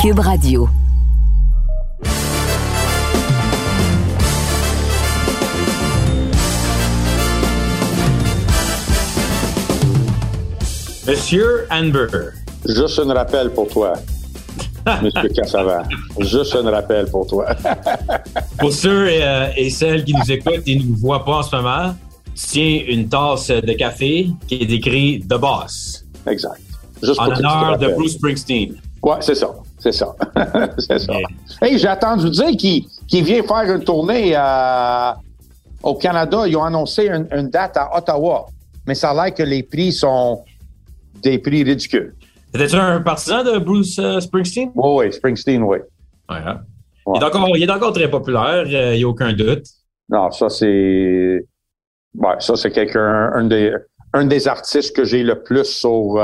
Cube Radio. Monsieur Amber. Juste un rappel pour toi. Monsieur Cassava. Juste un rappel pour toi. pour ceux et, euh, et, celles qui nous écoutent et ne nous voient pas en ce moment, tu tiens une tasse de café qui est écrit The Boss. Exact. Juste en honneur de Bruce Springsteen. Ouais, c'est ça. C'est ça. c'est ça. Hey, j'ai entendu dire qu'il vient faire une tournée euh, au Canada. Ils ont annoncé une, une, date à Ottawa. Mais ça a l'air que les prix sont des prix ridicules. C'était-tu un partisan de Bruce euh, Springsteen? Oui, oui, Springsteen, oui. Ouais, hein? il, est encore, il, est encore, très populaire, euh, il n'y a aucun doute. Non, ça, c'est. Ouais, ça, c'est quelqu'un, un des, un des artistes que j'ai le plus sur,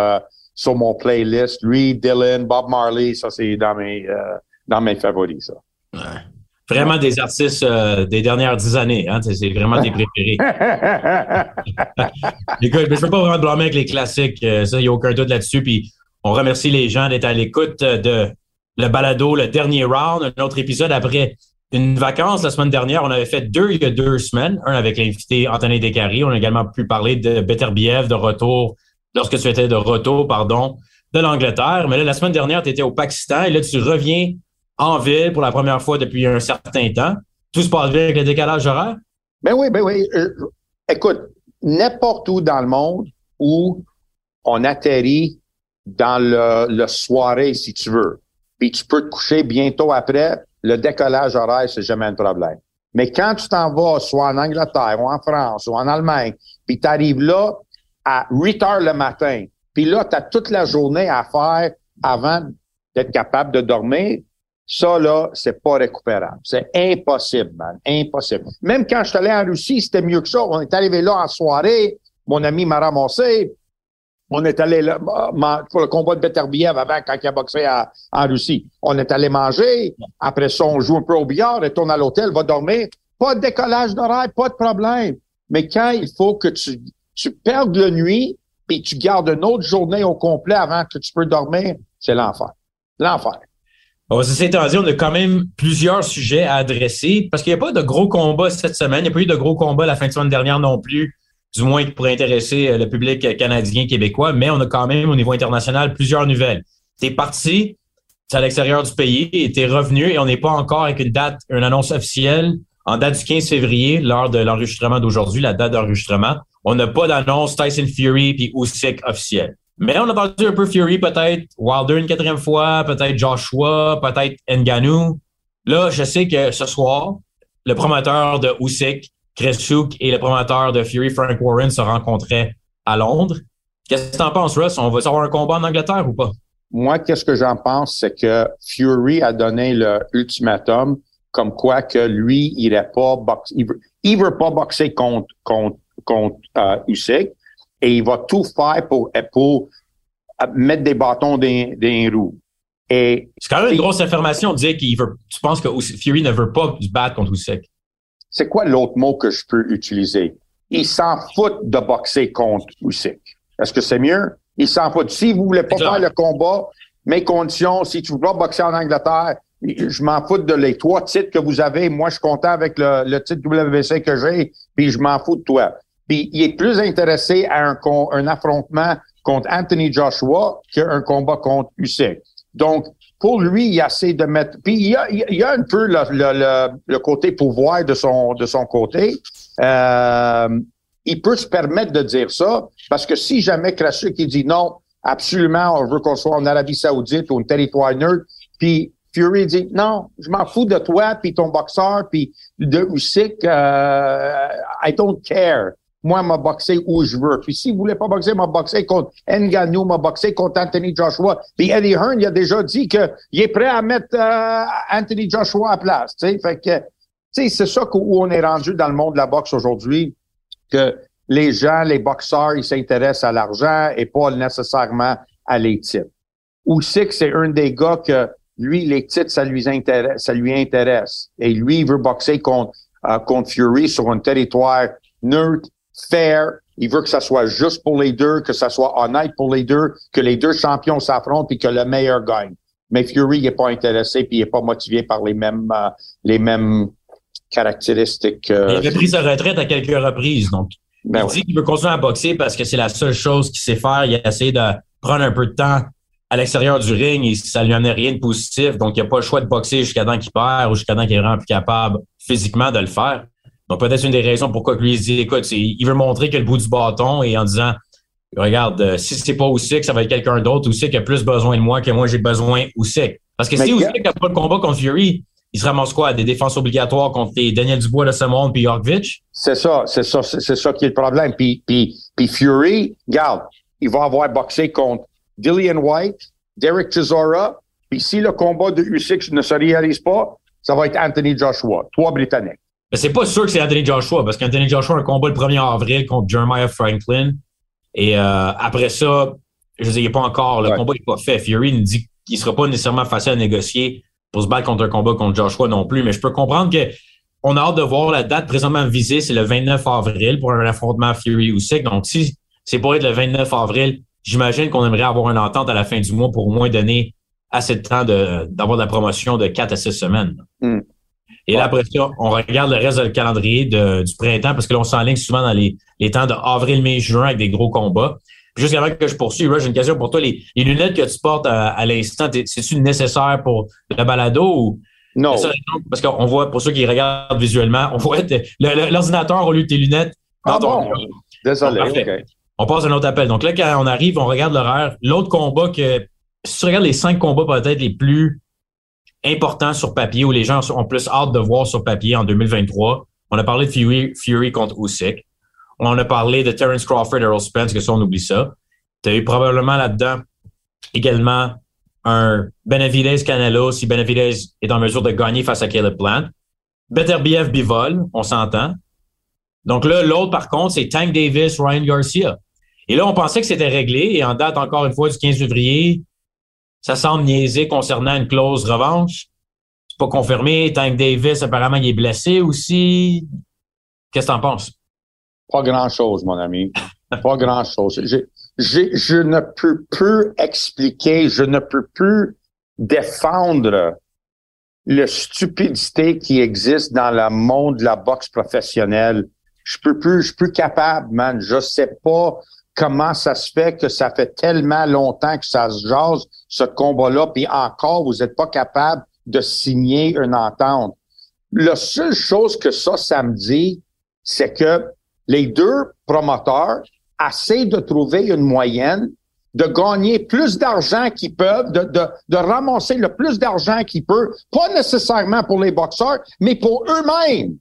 sur mon playlist. Lui, Dylan, Bob Marley, ça, c'est dans mes, dans mes favoris, ça. Ouais. Vraiment des artistes des dernières dix années, hein? C'est vraiment des préférés. Écoute, je ne peux pas vraiment blâmer avec les classiques, ça, il n'y a aucun doute là-dessus. Puis on remercie les gens d'être à l'écoute de le balado, le dernier round, un autre épisode après une vacance la semaine dernière. On avait fait deux il y a deux semaines, un avec l'invité Anthony Descaries. On a également pu parler de Beterbiev de retour, lorsque tu étais de retour, pardon, de l'Angleterre. Mais là, la semaine dernière, tu étais au Pakistan et là, tu reviens en ville pour la première fois depuis un certain temps. Tout se passe bien avec le décalage horaire? Ben oui, ben oui. Euh, écoute, n'importe où dans le monde où on atterrit dans le, le, soirée, si tu veux, puis tu peux te coucher bientôt après, le décollage horaire, c'est jamais un problème. Mais quand tu t'en vas, soit en Angleterre ou en France ou en Allemagne, puis tu arrives là à 8 heures le matin, puis là, tu as toute la journée à faire avant d'être capable de dormir, ça, là, c'est pas récupérable. C'est impossible, man. Impossible. Même quand je suis allé en Russie, c'était mieux que ça. On est arrivé là en soirée. Mon ami m'a ramassé. On est allé là, pour le combat de Beterbiev avant, quand il a boxé en Russie. On est allé manger. Après ça, on joue un peu au billard, retourne à l'hôtel, va dormir. Pas de décollage d'horaire, pas de problème. Mais quand il faut que tu, tu perdes la nuit, puis tu gardes une autre journée au complet avant que tu peux dormir, c'est l'enfer. L'enfer. Ceci étant dit, on a quand même plusieurs sujets à adresser parce qu'il n'y a pas de gros combats cette semaine. Il n'y a pas eu de gros combats la fin de semaine dernière non plus du moins pourrait intéresser euh, le public canadien, québécois, mais on a quand même au niveau international plusieurs nouvelles. T'es parti, c'est à l'extérieur du pays, et t'es revenu et on n'est pas encore avec une date, une annonce officielle en date du 15 février, lors de l'enregistrement d'aujourd'hui, la date d'enregistrement. On n'a pas d'annonce Tyson Fury puis Usyk officielle. Mais on a parlé un peu Fury, peut-être Wilder une quatrième fois, peut-être Joshua, peut-être Nganou. Là, je sais que ce soir, le promoteur de Usyk Souk et le promoteur de Fury, Frank Warren, se rencontraient à Londres. Qu'est-ce que tu en penses, Russ? On va avoir un combat en Angleterre ou pas? Moi, qu'est-ce que j'en pense, c'est que Fury a donné le ultimatum comme quoi que lui, il irait pas boxer, il veut, veut pas boxer contre, contre, contre euh, Usyk et il va tout faire pour, pour mettre des bâtons dans les roues. Et c'est quand même une grosse information de dire qu'il veut. Tu penses que Fury ne veut pas se battre contre Usyk? c'est quoi l'autre mot que je peux utiliser? Il s'en fout de boxer contre Usyk. Est-ce que c'est mieux? Il s'en fout. Si vous voulez pas faire le combat, mes conditions, si tu veux pas boxer en Angleterre, je m'en fous de les trois titres que vous avez. Moi, je suis content avec le, titre WBC que j'ai, puis je m'en fous de toi. Puis il est plus intéressé à un, un affrontement contre Anthony Joshua qu'un combat contre Usyk. Donc, pour lui, il essaie de mettre. Puis il y a, il a un peu le, le, le, côté pouvoir de son de son côté. Euh, il peut se permettre de dire ça parce que si jamais Krasuk qui dit non, absolument, on veut qu'on soit en Arabie Saoudite ou un territoire neutre, puis Fury dit non, je m'en fous de toi puis ton boxeur puis de Usyk, euh, I don't care. Moi, m'a boxé où je veux. Puis s'il voulait pas boxer, m'a boxé contre Ngannou, m'a boxé contre Anthony Joshua. Puis Eddie Hearn, il a déjà dit qu'il est prêt à mettre euh, Anthony Joshua à place. sais. Fait que, c'est ça où on est rendu dans le monde de la boxe aujourd'hui, que les gens, les boxeurs, ils s'intéressent à l'argent et pas nécessairement à les titres. Ou c'est que c'est un des gars que lui, les titres, ça lui intéresse, ça lui intéresse. Et lui, il veut boxer contre, euh, contre Fury sur un territoire neutre, fair. Il veut que ça soit juste pour les deux, que ça soit honnête pour les deux, que les deux champions s'affrontent et que le meilleur gagne. Mais Fury n'est pas intéressé puis il n'est pas motivé par les mêmes euh, les mêmes caractéristiques. Euh, il avait pris sa retraite à quelques reprises, donc ben il dit qu'il veut continuer à boxer parce que c'est la seule chose qu'il sait faire. Il a essayé de prendre un peu de temps à l'extérieur du ring et ça lui en est rien de positif. Donc, il n'a pas le choix de boxer jusqu'à temps qu'il perd ou jusqu'à temps qu'il est vraiment plus capable physiquement de le faire. Donc, peut-être une des raisons pourquoi lui dit, écoute, il veut montrer que le bout du bâton et en disant, regarde, euh, si c'est pas Usyk, ça va être quelqu'un d'autre. qui a plus besoin de moi que moi, j'ai besoin Usyk. Parce que si Usyk n'a pas le combat contre Fury, il se ramasse quoi? Des défenses obligatoires contre les Daniel Dubois de ce monde puis Yorkvich? C'est ça, c'est ça, c'est ça qui est le problème. Puis, puis, puis Fury, regarde, il va avoir boxé contre Dillian White, Derek Chisora, puis si le combat de Usyk ne se réalise pas, ça va être Anthony Joshua, trois Britanniques. Mais c'est pas sûr que c'est Anthony Joshua, parce qu'Anthony Joshua a un combat le 1er avril contre Jeremiah Franklin. Et euh, après ça, je veux dire, il n'est pas encore, le combat n'est pas fait. Fury nous dit qu'il ne sera pas nécessairement facile à négocier pour se battre contre un combat contre Joshua non plus. Mais je peux comprendre que on a hâte de voir la date présentement visée, c'est le 29 avril pour un affrontement Fury-Usyk. Donc, si c'est pour être le 29 avril, j'imagine qu'on aimerait avoir une entente à la fin du mois pour au moins donner assez de temps d'avoir de, la promotion de 4 à 6 semaines. Hmm. Et là, après ça, on regarde le reste du calendrier du printemps parce que là, on s'enligne souvent dans les, les temps de avril, mai, juin avec des gros combats. Juste avant que je poursuive, j'ai une question pour toi. Les, lunettes que tu portes à, l'instant, c'est-tu nécessaire pour le balado ou? Non. Parce qu'on voit, pour ceux qui regardent visuellement, on voit l'ordinateur au lieu de tes lunettes. Ah bon? Désolé, On passe à un autre appel. Donc là, quand on arrive, on regarde l'horaire. L'autre combat que, si tu regardes les cinq combats peut-être les plus importants sur papier, où les gens ont plus hâte de voir sur papier en 2023, on a parlé de Fury, contre Usyk. On a parlé de Terence Crawford, Earl Spence, que ça, on oublie ça. Tu as eu probablement là-dedans également un Benavidez Canelo, si Benavidez est en mesure de gagner face à Caleb Plant. BF Bivol, on s'entend. Donc là, l'autre, par contre, c'est Tank Davis, Ryan Garcia. Et là, on pensait que c'était réglé. Et en date, encore une fois, du 15 février, ça semble niaiser concernant une clause revanche. C'est pas confirmé. Tank Davis, apparemment, il est blessé aussi. Qu'est-ce que t'en penses? Pas grand-chose, mon ami. Pas grand-chose. Je, ne peux plus expliquer, je ne peux plus défendre la stupidité qui existe dans le monde de la boxe professionnelle. Je peux plus, je suis plus capable, man. Je sais pas comment ça se fait que ça fait tellement longtemps que ça se jase, ce combat-là, puis encore, vous n'êtes pas capable de signer une entente. La seule chose que ça, ça me dit, c'est que les deux promoteurs essaient de trouver une moyenne de gagner plus d'argent qu'ils peuvent, de, de, de, ramasser le plus d'argent qu'ils peuvent, pas nécessairement pour les boxeurs, mais pour eux-mêmes.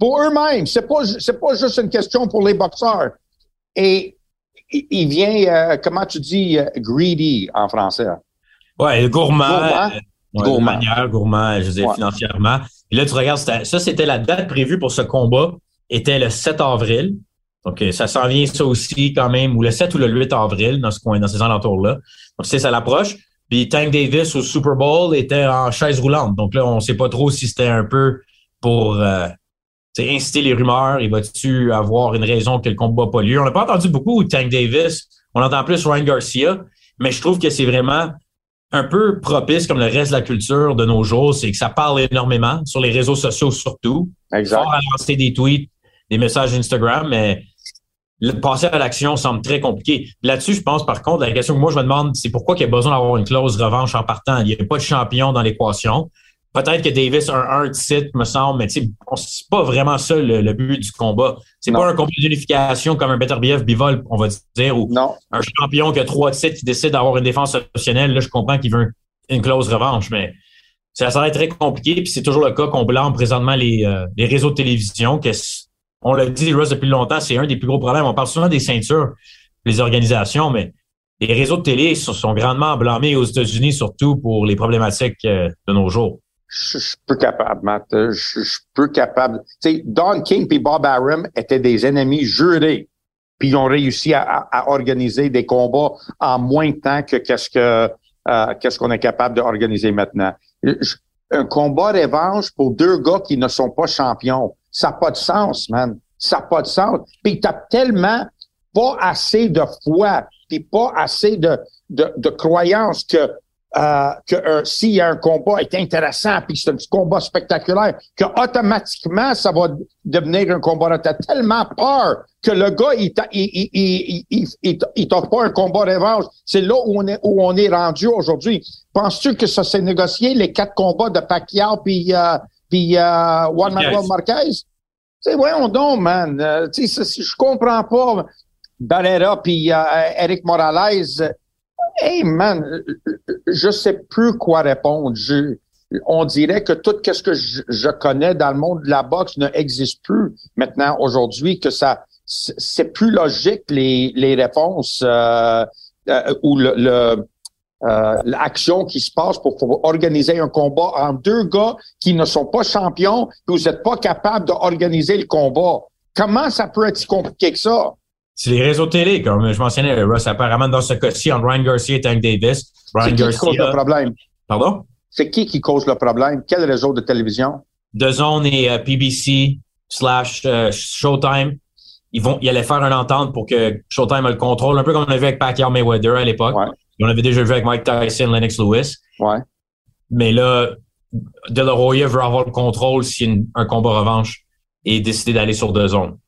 Pour eux-mêmes. C'est pas, c'est pas juste une question pour les boxeurs. Et il vient, euh, comment tu dis, euh, greedy en français? Ouais, gourmand. Gourmand? gourmand. Manière, gourmand, je veux dire, financièrement. Et là, tu regardes, ça, c'était la date prévue pour ce combat était le 7 avril. Donc, euh, ça s'en vient ça aussi quand même, ou le 7 ou le 8 avril dans ce coin, dans ces alentours-là. Donc, c'est ça l'approche. Puis Tank Davis au Super Bowl était en chaise roulante. Donc là, on ne sait pas trop si c'était un peu pour euh, inciter les rumeurs. Il va-tu avoir une raison que le combat n'a pas lieu? On n'a pas entendu beaucoup Tank Davis. On entend plus Ryan Garcia. Mais je trouve que c'est vraiment un peu propice comme le reste de la culture de nos jours. C'est que ça parle énormément sur les réseaux sociaux surtout. Exact. Fort à lancer des tweets des messages Instagram, mais le passer à l'action semble très compliqué. Là-dessus, je pense par contre, la question que moi je me demande, c'est pourquoi il y a besoin d'avoir une clause revanche en partant? Il n'y a pas de champion dans l'équation. Peut-être que Davis a un, un titre, me semble, mais c'est pas vraiment ça le, but du combat. C'est pas un combat d'unification comme un BF Bivol, on va dire, ou un champion qui a trois titres qui décide d'avoir une défense optionnelle. Là, je comprends qu'il veut une clause revanche, mais ça, ça va être très compliqué. Puis c'est toujours le cas qu'on blâme présentement les, euh, les réseaux de télévision, que on l'a dit, Russ, depuis longtemps, c'est un des plus gros problèmes. On parle souvent des ceintures, les organisations, mais les réseaux de télé sont grandement blâmés aux États-Unis, surtout pour les problématiques euh, de nos jours. Je, suis peu capable, Matt. Je, suis peu capable. Tu sais, Don King et Bob Arum étaient des ennemis jurés, puis ils ont réussi à, organiser des combats en moins de temps que qu'est-ce que euh, qu'est-ce qu'on est capable d'organiser maintenant. un combat revanche pour deux gars qui ne sont pas champions, ça n'a pas de sens, man. Ça n'a pas de sens. Puis t'as tellement pas assez de foi pas assez de, de, de croyance que euh, que euh, s'il y a un combat est intéressant puis c'est un petit combat spectaculaire, que automatiquement ça va devenir un combat. T'as tellement peur que le gars il il il il, il, il t'offre pas un combat revanche. C'est là où on est où on est rendu aujourd'hui. Penses-tu que ça s'est négocié les quatre combats de Pacquiao puis euh, puis euh, Juan Manuel Marquez? C'est voyons donc, man. Euh, tu sais, je comprends pas. Barrera puis euh, Eric Morales, hey man, je sais plus quoi répondre. on dirait que tout ce que je, connais dans le monde de la boxe ne existe plus maintenant aujourd'hui, que ça c'est plus logique les, réponses euh, euh, ou le, l'action qui se passe pour, organiser un combat en deux gars qui ne sont pas champions, puis vous n'êtes pas capable d'organiser le combat. Comment ça peut être si compliqué que ça? C'est les réseaux télé, comme je mentionnais, Russ, apparemment dans ce cas-ci, entre Ryan Garcia et Tank Davis. Ryan qui cause le problème? Pardon? C'est qui qui cause le problème? Quel réseau de télévision? The Zone et euh, PBC slash euh, Showtime. Ils vont, ils allaient faire une entente pour que Showtime ait le contrôle, un peu comme on avait vu avec Pacquiao Mayweather à l'époque. Ouais. On avait déjà vu avec Mike Tyson, Lennox Lewis. Ouais. Mais là, De La Hoya veut avoir le contrôle s'il y a un combat revanche et décider d'aller sur deux zones.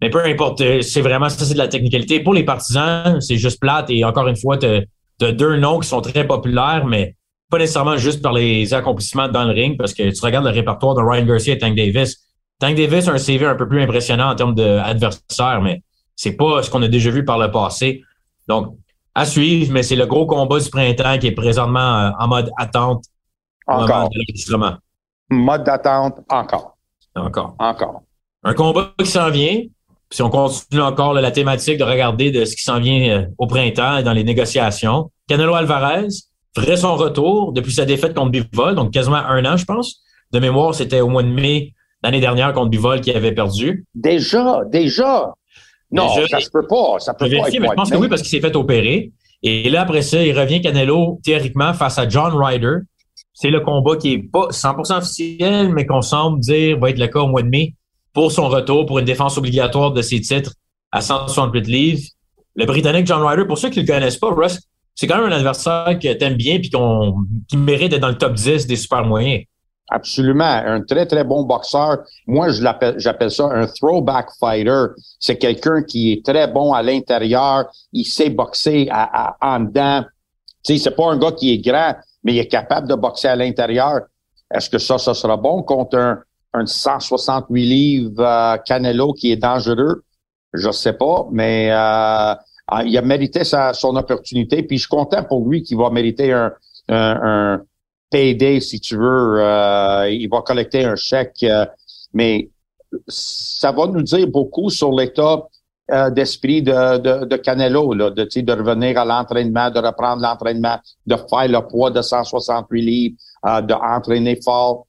Mais peu importe, euh, c'est vraiment ça, c'est de la technicalité. Pour les partisans, c'est juste plate. Et encore une fois, tu as, deux noms qui sont très populaires, mais pas nécessairement juste par les accomplissements dans le ring, parce que tu regardes le répertoire de Ryan Garcia et Tank Davis. Tank Davis a un CV un peu plus impressionnant en termes d'adversaire, mais c'est pas ce qu'on a déjà vu par le passé. Donc, à suivre, mais c'est le gros combat du printemps qui est présentement euh, en mode attente. Encore. Mode d'attente, encore. Encore. Encore. Un combat qui s'en vient, si on continue encore la thématique de regarder de ce qui s'en vient euh, au printemps et dans les négociations, Canelo Alvarez ferait son retour depuis sa défaite contre Bivol, donc quasiment un an, je pense. De mémoire, c'était au mois de mai l'année dernière contre Bivol qui avait perdu. Déjà, déjà. Non, ça se peut pas. Ça peut pas mais je pense que oui, parce qu'il s'est fait opérer. Et là, après ça, il revient Canelo théoriquement face à John Ryder. C'est le combat qui est pas 100% officiel, mais qu'on semble dire va être le cas au mois de mai pour son retour pour une défense obligatoire de ses titres à 168 livres. Le Britannique John Ryder, pour ceux qui ne le connaissent pas, Russ, c'est quand même un adversaire que tu aimes bien qu'on, qui mérite d'être dans le top 10 des super moyens. Absolument. Un très, très bon boxeur. Moi, j'appelle ça un throwback fighter. C'est quelqu'un qui est très bon à l'intérieur. Il sait boxer à, en dedans. Tu sais, c'est pas un gars qui est grand, mais il est capable de boxer à l'intérieur. Est-ce que ça, ça sera bon contre un, un 168 livres euh, Canelo qui est dangereux. Je sais pas, mais euh, ah, il a mérité sa, son opportunité. Puis je suis content pour lui qu'il va mériter un, un, un payday, si tu veux. Euh, il va collecter un chèque. mais ça va nous dire beaucoup sur l'état d'esprit de, de, de, Canelo, là, de, de revenir à l'entraînement, de reprendre l'entraînement, de faire le poids de 168 livres, de entraîner fort.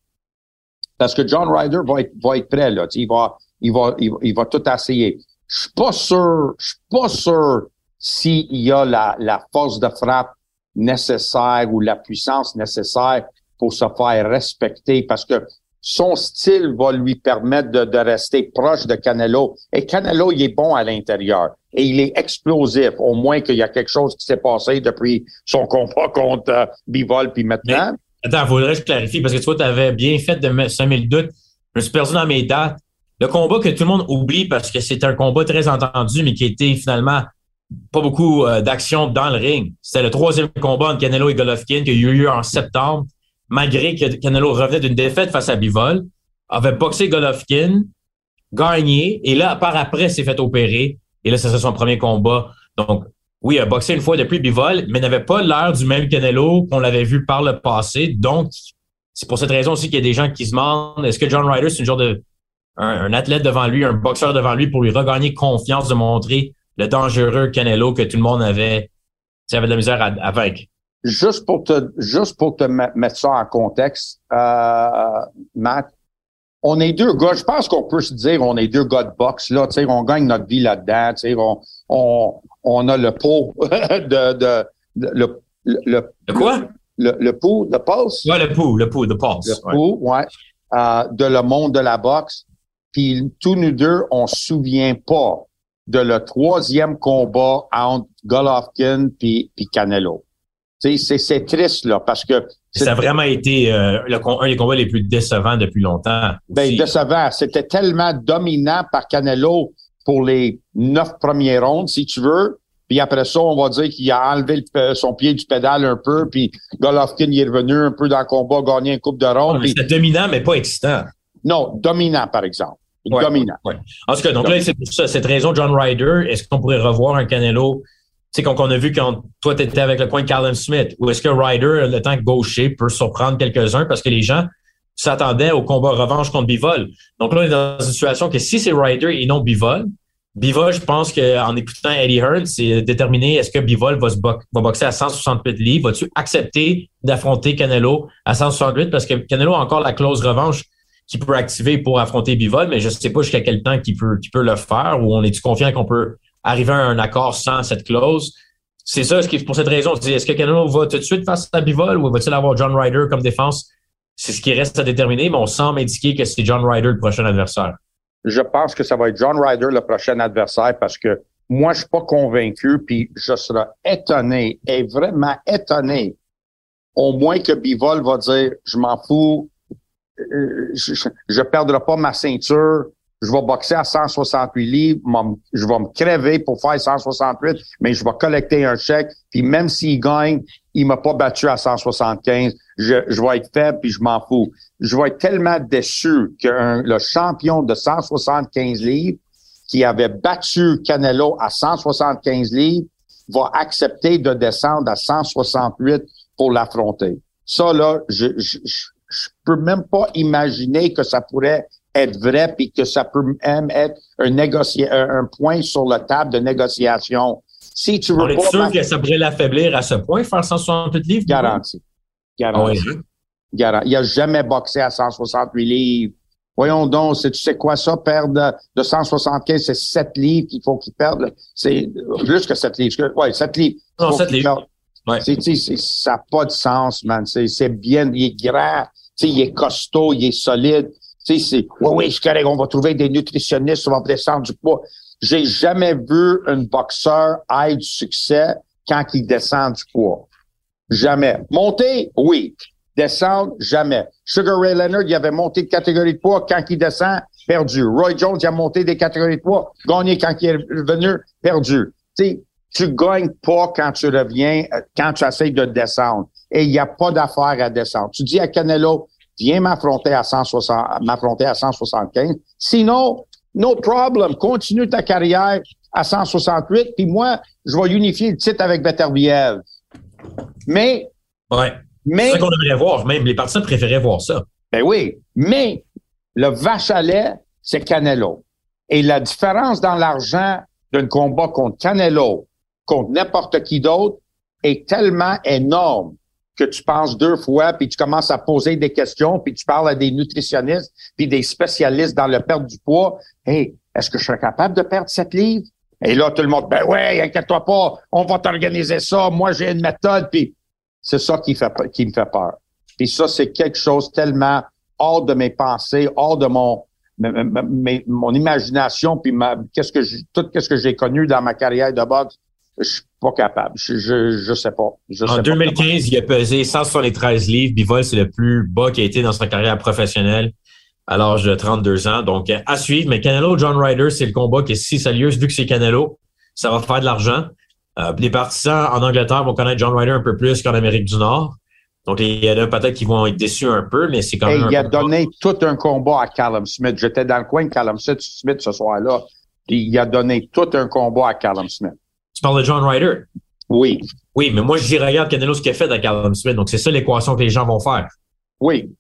Parce que John Ryder va être, va être prêt, là. Il va, il va, il va, tout essayer. Je suis pas sûr, je suis pas sûr s'il y a la, la force de frappe nécessaire ou la puissance nécessaire pour se faire respecter parce que son style va lui permettre de, de rester proche de Canelo. Et Canelo, il est bon à l'intérieur. Et il est explosif, au moins qu'il y a quelque chose qui s'est passé depuis son combat contre euh, Bivol puis maintenant. Attends, faudrait que je clarifie parce que tu vois, tu avais bien fait de semer le doute. Je me suis perdu dans mes dates. Le combat que tout le monde oublie parce que c'est un combat très entendu, mais qui était finalement pas beaucoup euh, d'action dans le ring. C'était le troisième combat entre Canelo et Golovkin qui a eu lieu en septembre, malgré que Canelo revenait d'une défaite face à Bivol, avait boxé Golovkin, gagné, et là, par après, s'est fait opérer. Et là, c'est son premier combat. Donc, oui, a boxé une fois depuis Bivol, mais n'avait pas l'air du même Canelo qu'on l'avait vu par le passé. Donc, c'est pour cette raison aussi qu'il y a des gens qui se demandent est-ce que John Ryder, c'est une genre de un, athlète devant lui, un boxeur devant lui pour lui regagner confiance de montrer le dangereux Canelo que tout le monde avait, avait de la misère à. Juste pour te, juste pour te mettre ça en contexte, euh, Matt, on est deux gars, je pense qu'on peut se dire on est deux gars de boxe, là, tu sais, on gagne notre vie là-dedans, tu sais, on, on, on a le pot de, de, le, le, le quoi? Le, le pot, le pulse? Ouais, le pot, le pot, le pulse. Le pot, ouais. Euh, de le monde de la boxe. Puis tous nous deux, on se souvient pas de le troisième combat entre Golovkin puis, puis Canelo. C'est, triste, là, parce que... Ça a vraiment été euh, le, un des combats les plus décevants depuis longtemps. Ben, décevant. C'était tellement dominant par Canelo pour les neuf premiers rondes, si tu veux. Puis après ça, on va dire qu'il a enlevé son pied du pédale un peu, puis Golovkin il est revenu un peu dans le combat, gagné une coupe de ronde. C'était dominant, mais pas excitant. Non, dominant, par exemple. dominant. En tout cas, donc là, c'est pour ça, cette raison, John Ryder, est-ce qu'on pourrait revoir un Canelo sais, qu'on a vu quand toi, tu étais avec le point de Callum Smith, ou est-ce que Ryder, le temps gaucher, peut surprendre quelques-uns parce que les gens s'attendaient au combat revanche contre Bivol. Donc là, on est dans une situation que si c'est Ryder et non Bivol, Bivol, je pense qu'en écoutant Eddie Hearn, c'est déterminer est-ce que Bivol va, boxer à 168 livres? Vas-tu accepter d'affronter Canelo à 168 parce que Canelo a encore la clause revanche qu'il peut activer pour affronter Bivol, mais je ne sais pas jusqu'à quel temps qu'il peut, peut le faire ou on est-tu confiant qu'on peut arriver à un accord sans cette clause. C'est ça, ce qui, pour cette raison, est-ce que Canelo va tout de suite face à Bivol ou va-t-il avoir John Ryder comme défense? C'est ce qui reste à déterminer, mais on semble indiquer que c'est John Ryder le prochain adversaire. Je pense que ça va être John Ryder le prochain adversaire parce que moi, je suis pas convaincu, puis je serai étonné, et vraiment étonné, au moins que Bivol va dire, je m'en fous, euh, je, je perdrai pas ma ceinture, je vais boxer à 168 livres, je vais me crever pour faire 168, mais je vais collecter un chèque, puis même s'il gagne, il m'a pas battu à 175, je, je vais être faible, puis je m'en fous. Je vais être tellement déçu que le champion de 175 livres, qui avait battu Canelo à 175 livres, va accepter de descendre à 168 pour l'affronter. Ça, là, je, je, je peux même pas imaginer que ça pourrait être vrai puis que ça peut même être un, un point sur la table de négociation. Si tu veux On est sûr que ça pourrait l'affaiblir à ce point, faire 168 livres? Garanti. Garanti. Ah Il a jamais boxé à 168 livres. Voyons donc, tu sais quoi ça, perdre de 175, c'est 7 livres qu'il faut qu'il perde? C'est plus que 7 livres. Ouais, 7 livres. Non, 7 livres. Ouais. ça n'a pas de sens, man. C'est bien, il est grand, il est costaud, il est solide. Tu sais, oui, oui, c'est correct, on va trouver des nutritionnistes, on va descendre du poids. J'ai jamais vu un boxeur avoir du succès quand il descend du poids. Jamais. Monter, oui. Descendre, jamais. Sugar Ray Leonard, il avait monté de catégorie de poids. Quand il descend, perdu. Roy Jones, il a monté des catégories de poids. Gagné quand il est revenu, perdu. Tu sais, tu gagnes pas quand tu reviens, euh, quand tu essaies de descendre. Et il n'y a pas d'affaire à descendre. Tu dis à Canelo, viens m'affronter à 160, m'affronter à 175. Sinon, no problem. Continue ta carrière à 168. Puis moi, je vais unifier le titre avec Beterbiev. Mais. Ouais. Mais. C'est ça qu'on aimerait voir. Même les partisans préféraient voir ça. Ben oui. Mais le vache à lait, c'est Canelo. Et la différence dans l'argent d'un combat contre Canelo, contre n'importe qui d'autre, est tellement énorme que tu penses deux fois, puis tu commences à poser des questions, puis tu parles à des nutritionnistes, puis des spécialistes dans le perte du poids. Hey, est-ce que je serais capable de perdre cette livre? Et là, tout le monde, ben ouais, inquiète-toi pas, on va t'organiser ça. Moi, j'ai une méthode, puis c'est ça qui, fait, qui me fait peur. Puis ça, c'est quelque chose tellement hors de mes pensées, hors de mon mon imagination, puis ma, qu'est-ce que tout qu'est-ce que j'ai connu dans ma carrière de boxe je suis pas capable. Je, je, sais pas. en 2015, il a pesé 173 livres. Bivol, c'est le plus bas qu'il a été dans sa carrière professionnelle à l'âge de 32 ans. Donc, à suivre. Mais Canelo, John Ryder, c'est le combat qui est si sérieux. Vu que c'est Canelo, ça va faire de l'argent. Euh, les partisans en Angleterre vont connaître John Ryder un peu plus qu'en Amérique du Nord. Donc, il y en a peut-être qui vont être déçus un peu, mais c'est quand même. il a donné tout un combat à Callum Smith. J'étais dans le coin de Callum Smith ce soir-là. Puis il a donné tout un combat à Callum Smith. Tu parles de John Ryder? Oui. Oui, mais moi, je dis, regarde Canelo ce qu'il a fait à Callum Smith. Donc, c'est ça l'équation que les gens vont faire. Oui.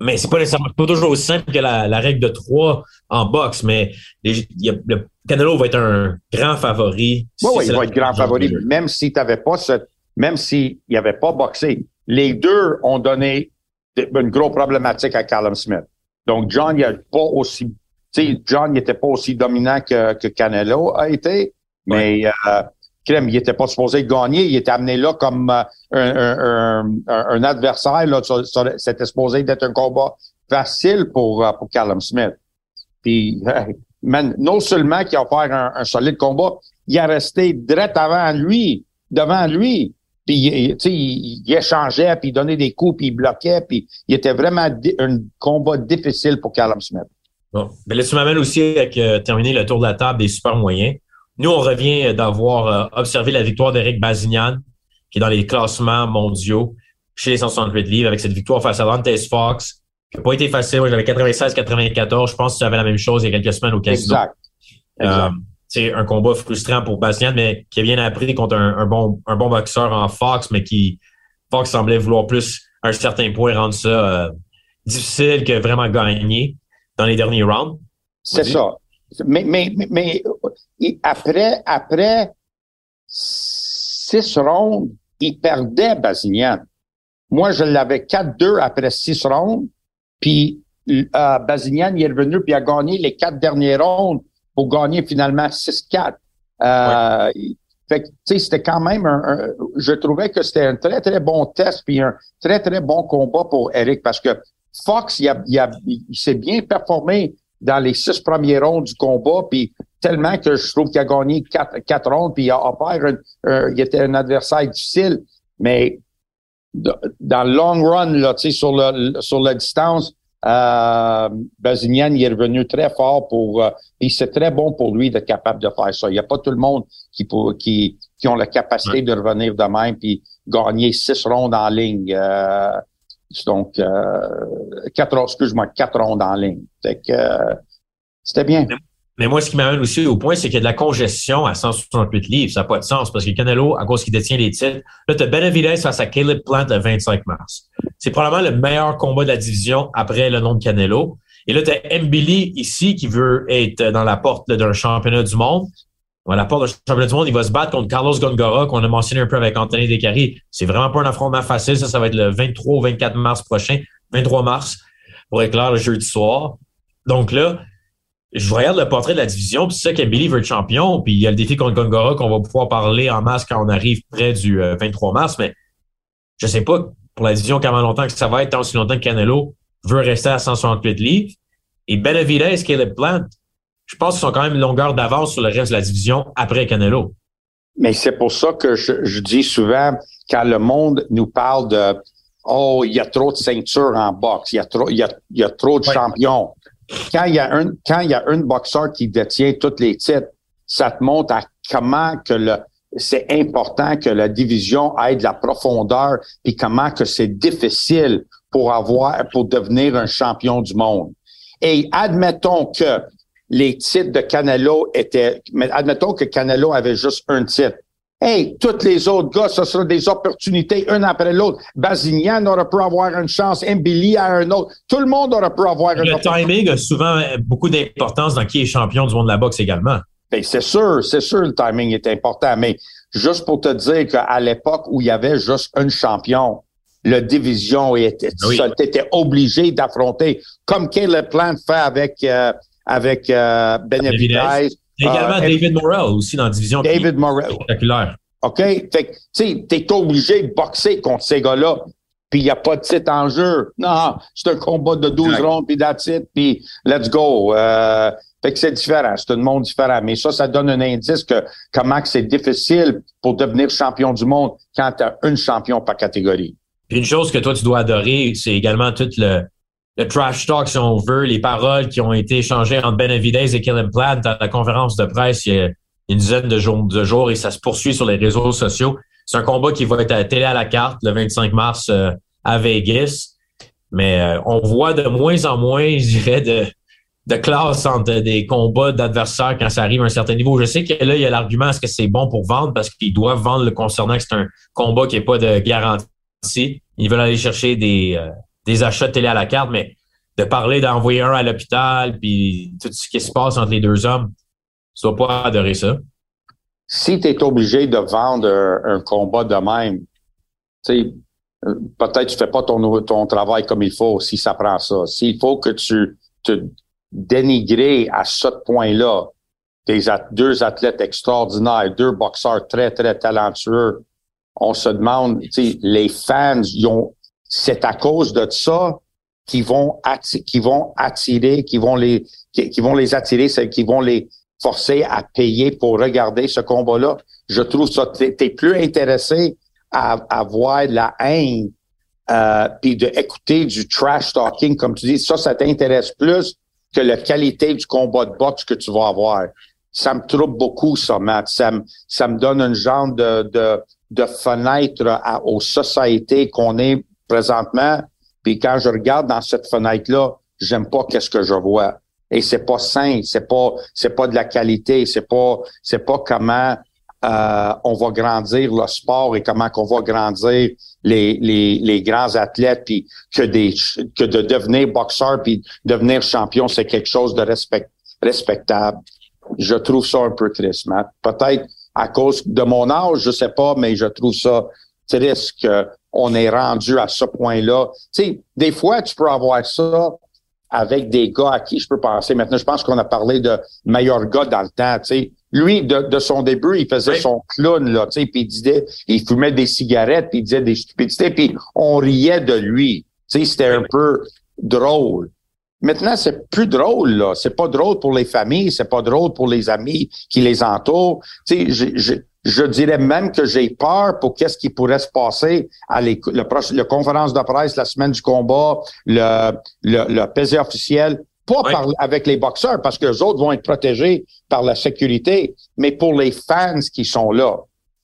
Mais c'est pas nécessairement pas toujours aussi simple que la, règle de trois en boxe, mais le Canelo va être un grand favori. Oui, oui, il va être grand favori, même si tu pas même s'il n'avait pas boxé. Les deux ont donné une grosse problématique à Callum Smith. Donc, John, il pas aussi, tu sais, John, n'était pas aussi dominant que, que Canelo a été, mais, euh, crème, il était pas supposé gagner. Il était amené là comme euh, un, un, un, adversaire. Là, c'était supposé d'être un combat facile pour, euh, pour Callum Smith. Puis, non seulement qu'il a offert un, un, solide combat, il a resté direct avant lui, devant lui. Puis, il, il, il échangeait, puis il donnait des coups, puis il bloquait, puis il était vraiment un combat difficile pour Callum Smith. Bon. Mais là, tu m'amènes aussi avec euh, terminer le tour de la table des super moyens. Nous, on revient d'avoir euh, observé la victoire d'Eric Bazignan, qui est dans les classements mondiaux chez les 168 livres, avec cette victoire face à Dantes Fox, qui n'a pas été facile. Moi, j'avais 96-94. Je pense que tu avais la même chose il y a quelques semaines au casino. Exact. Euh, c'est un combat frustrant pour Bastien, mais qui a bien appris contre un, bon, un bon boxeur en Fox, mais qui Fox semblait vouloir plus à un certain point rendre ça euh, difficile que vraiment gagner dans les derniers rounds. C'est ça. Mais, mais, mais, après, après six rounds, il perdait Bazignan. Moi, je l'avais 4-2 après six rounds, puis euh, Bazignan il est revenu puis a gagné les quatre derniers rounds pour gagner finalement 6-4. Euh, Fait tu sais, c'était quand même un, je trouvais que c'était un très, très bon test puis un très, très bon combat pour Eric parce que Fox, il, a, il, a, il s'est bien performé dans les six premiers ronds du combat, puis tellement que je trouve qu'il a gagné quatre, quatre rondes, puis il a offert un, il était un adversaire difficile, mais dans le long run, là, tu sais, sur, le, sur la distance, euh, Bazinian, il est revenu très fort pour, euh, et c'est très bon pour lui d'être capable de faire ça. Il n'y a pas tout le monde qui, pour, qui, qui ont la capacité de revenir de même puis gagner six rondes en ligne. Euh, donc, euh, quatre, excuse-moi, quatre rondes en ligne. Euh, c'était bien. Mais moi, ce qui m'amène aussi au point, c'est qu'il y a de la congestion à 168 livres. Ça n'a pas de sens parce que Canelo, à cause qu'il détient les titres, là, tu as Benavidez face à Caleb Plant le 25 mars. C'est probablement le meilleur combat de la division après le nom de Canelo. Et là, tu as Mbili ici qui veut être dans la porte d'un championnat du monde. À la porte d'un championnat du monde, il va se battre contre Carlos Gongora, qu'on a mentionné un peu avec Anthony Descaries. C'est vraiment pas un affrontement facile. Ça, ça va être le 23 ou 24 mars prochain. 23 mars pour éclairer le jeudi soir. Donc là, je regarde le portrait de la division, puis c'est ça qu'Embili veut être champion, puis il y a le défi contre Gongora qu'on va pouvoir parler en masse quand on arrive près du 23 euh, mars, mais je sais pas pour la division comment longtemps que ça va être, tant aussi longtemps que Canelo veut rester à 168 livres. Et Benavidez, Caleb Plant, je pense qu'ils sont quand même une longueur d'avance sur le reste de la division après Canelo. Mais c'est pour ça que je, dis souvent, quand le monde nous parle de Oh, il y a trop de ceintures en boxe, il y a trop, il y a, il y a trop de champions quand il y a un quand il y a un boxeur qui détient tous les titres, ça te montre à comment que le c'est important que la division ait de la profondeur puis comment que c'est difficile pour avoir pour devenir un champion du monde. Et admettons que les titres de Canelo étaient mais admettons que Canelo avait juste un titre. Hey, tous les autres gars, ce sera des opportunités, un après l'autre. Bazignan aurait pu avoir une chance, Mbili a un autre. Tout le monde aurait pu avoir une Le timing a souvent beaucoup d'importance dans qui est champion du monde de la boxe également. Ben, c'est sûr, c'est sûr, le timing est important. Mais juste pour te dire qu'à l'époque où il y avait juste un champion, la division était, ben obligé d'affronter, comme Caleb Plant fait avec, euh, avec euh, Benavidez. Également euh, David Morrell aussi dans la division. David Morrell. Spectaculaire. OK? Fait que, tu sais, t'es obligé de boxer contre ces gars-là. Puis il n'y a pas de titre en jeu. Non, c'est un combat de 12 rondes, puis that's it, puis let's go. Euh, fait que c'est différent, c'est un monde différent. Mais ça, ça donne un indice que comment c'est difficile pour devenir champion du monde quand tu as une champion par catégorie. Puis une chose que toi, tu dois adorer, c'est également tout le, le trash talk, si on veut, les paroles qui ont été échangées entre Benavidez et Kellen Platt à la conférence de presse il y a une dizaine de jours, et ça se poursuit sur les réseaux sociaux. C'est un combat qui va être à télé à la carte le 25 mars euh, à Vegas. Mais euh, on voit de moins en moins, je dirais, de, de classe entre des combats d'adversaires quand ça arrive à un certain niveau. Je sais que là, il y a l'argument est-ce que c'est bon pour vendre? Parce qu'ils doivent vendre le concernant que c'est un combat qui n'est pas de garantie. Ils veulent aller chercher des, euh, des achats de télé à la carte, mais de parler d'envoyer un à l'hôpital, puis tout ce qui se passe entre les deux hommes, tu dois pas adorer ça. Si tu es obligé de vendre un, combat de même, peut-être tu fais pas ton, ton travail comme il faut si ça prend ça. S'il faut que tu te dénigrer à ce point-là des deux athlètes extraordinaires, deux boxeurs très, très talentueux, on se demande, les fans, ils ont, c'est à cause de ça qui vont qui vont attirer, vont les qui, vont les attirer, qui vont les forcer à payer pour regarder ce combat-là. Je trouve ça t'es es plus intéressé à, à voir la haine euh, puis d'écouter du trash talking comme tu dis. Ça, ça t'intéresse plus que la qualité du combat de boxe que tu vas avoir. Ça me trouble beaucoup, ça, Matt. Ça me, ça me donne un genre de, de, de fenêtre à, aux sociétés qu'on est présentement puis quand je regarde dans cette fenêtre-là, j'aime pas qu'est-ce que je vois. Et c'est pas sain, c'est pas, c'est pas de la qualité, c'est pas, c'est pas comment euh, on va grandir le sport et comment qu'on va grandir les, les, les grands athlètes, puis que des que de devenir boxeur puis devenir champion, c'est quelque chose de respect, respectable. Je trouve ça un peu triste. Peut-être à cause de mon âge, je sais pas, mais je trouve ça triste que on est rendu à ce point-là. Tu sais, des fois, tu peux avoir ça avec des gars à qui je peux penser. Maintenant, je pense qu'on a parlé de meilleur gars dans le temps, tu sais. Lui, de, son début, il faisait son clown, là, tu sais, puis il disait, il fumait des cigarettes, puis il disait des stupidités, puis on riait de lui. Tu sais, c'était un peu drôle. Maintenant, c'est plus drôle, là. C'est pas drôle pour les familles, c'est pas drôle pour les amis qui les entourent. Tu sais, je dirais même que j'ai peur pour qu'est-ce qui pourrait se passer à le, le, conférence de presse la semaine du combat, le, le, le officiel, pas par, avec les boxeurs, parce que les autres vont être protégés par la sécurité, mais pour les fans qui sont là.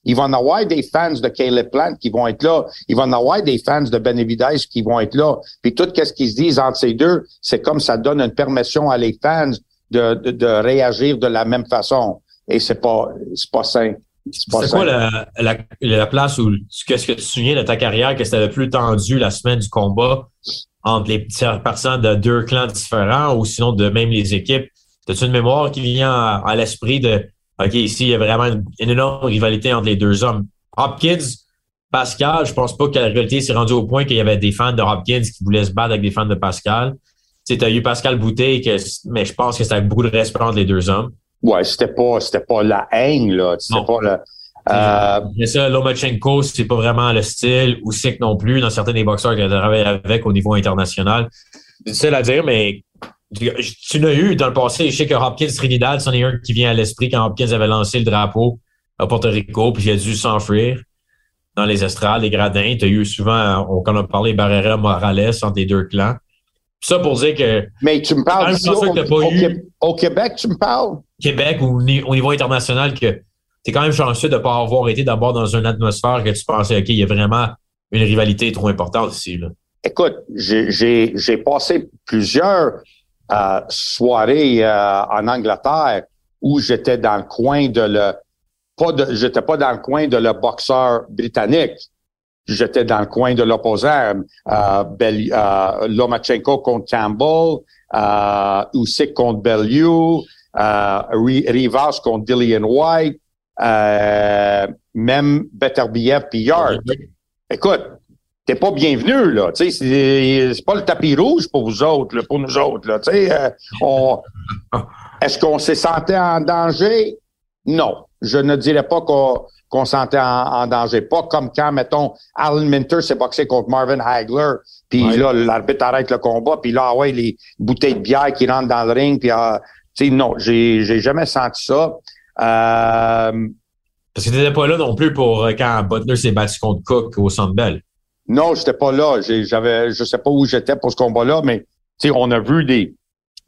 Il va en avoir des fans de Caleb Plant qui vont être là. Il va en avoir des fans de Benavidez qui vont être là. Puis tout ce qu'ils se disent entre ces deux, c'est comme ça donne une permission à les fans de, de, de réagir de la même façon. Et c'est pas, c'est pas sain. C'est quoi la, la, la, place où, qu'est-ce que tu te souviens de ta carrière que c'était le plus tendu la semaine du combat entre les partisans de deux clans différents ou sinon de même les équipes? As-tu une mémoire qui vient à, l'esprit de, OK, ici, il y a vraiment une, énorme rivalité entre les deux hommes? Hopkins, Pascal, je pense pas que la rivalité s'est rendue au point qu'il y avait des fans de Hopkins qui voulaient se battre avec des fans de Pascal. Tu as eu Pascal Boutet, mais je pense que c'était beaucoup de respect entre les deux hommes. Ouais, c'était pas, c'était pas la haine, là. C'était pas le, euh... Mais ça, Lomachenko, c'est pas vraiment le style, ou Sick non plus, dans certains des boxeurs que a travaillé avec au niveau international. C'est difficile à dire, mais tu l'as eu dans le passé. Je sais que Hopkins Trinidad, c'en est un qui vient à l'esprit quand Hopkins avait lancé le drapeau à Porto Rico, puis il a dû s'enfuir dans les estrades, les gradins. Tu as eu souvent, on, quand on a parlé Barrera Morales entre les deux clans. Ça pour dire que. Mais tu me parles au, Québec, tu me parles? Québec ou au niveau international, que tu es quand même chanceux de ne pas avoir été d'abord dans une atmosphère que tu pensais, OK, il y a vraiment une rivalité trop importante ici. Là. Écoute, j'ai passé plusieurs euh, soirées euh, en Angleterre où j'étais dans le coin de le. Pas de, j'étais pas dans le coin de le boxeur britannique j'étais dans le coin de l'opposant. Euh, euh, Lomachenko contre Campbell, euh, Usyk contre Bellew, euh, Rivas contre Dillian White, euh, même Beterbiev puis Yard. Écoute, t'es pas bienvenu, là. Sais, c'est pas le tapis rouge pour vous autres, là, pour nous autres, là. Euh, on, est-ce qu'on s'est senti en danger? Non. Je ne dirais pas qu'on qu'on sentait en, danger. Pas comme quand, mettons, Alan Minter s'est boxé contre Marvin Hagler, puis là, l'arbitre arrête le combat, puis là, ah ouais, les bouteilles de bière qui rentrent dans le ring, puis ah, tu sais, non, j'ai, j'ai jamais senti ça. Euh, Parce que t'étais pas là non plus pour euh, quand Butler s'est battu contre Cook au Centre Bell. Non, j'étais pas là. j'avais, je sais pas où j'étais pour ce combat-là, mais tu sais, on a vu des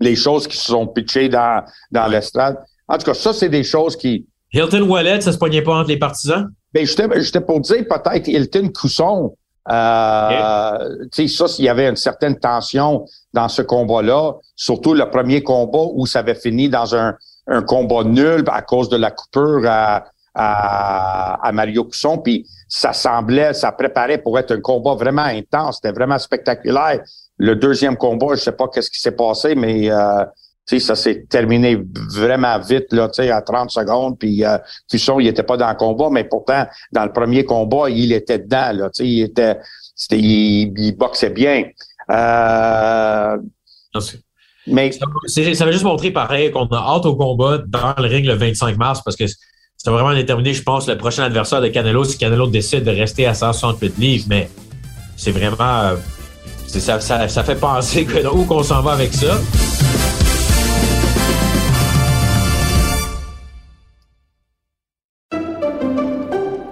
les choses qui se sont pitchées dans, dans l'estrade. En tout cas, ça, c'est des choses qui, Hilton Wallet, ça se poignait pas entre les partisans? Ben, j'étais pour dire peut-être Hilton Cousson. Euh, Tu sais, ça, s'il y avait une certaine tension dans ce combat-là, surtout le premier combat où ça avait fini dans un, un combat nul à cause de la coupure à, à, à Mario Cusson, puis ça semblait, ça préparait pour être un combat vraiment intense, c'était vraiment spectaculaire. Le deuxième combat, je sais pas qu'est-ce qui s'est passé, mais euh, ça s'est terminé vraiment vite, là, à 30 secondes. Puis euh, Cusson, il était pas dans le combat, mais pourtant, dans le premier combat, il était dedans. Là, il était, il, il boxait bien. Euh, mais ça, va juste montrer pareil qu'on a hâte au combat dans le ring le 25 mars parce que c'est vraiment déterminé, je pense, le prochain adversaire de Canelo si Canelo décide de rester à 168 livres. Mais c'est vraiment. Euh, ça, ça, ça, fait penser que, où qu'on s'en va avec ça.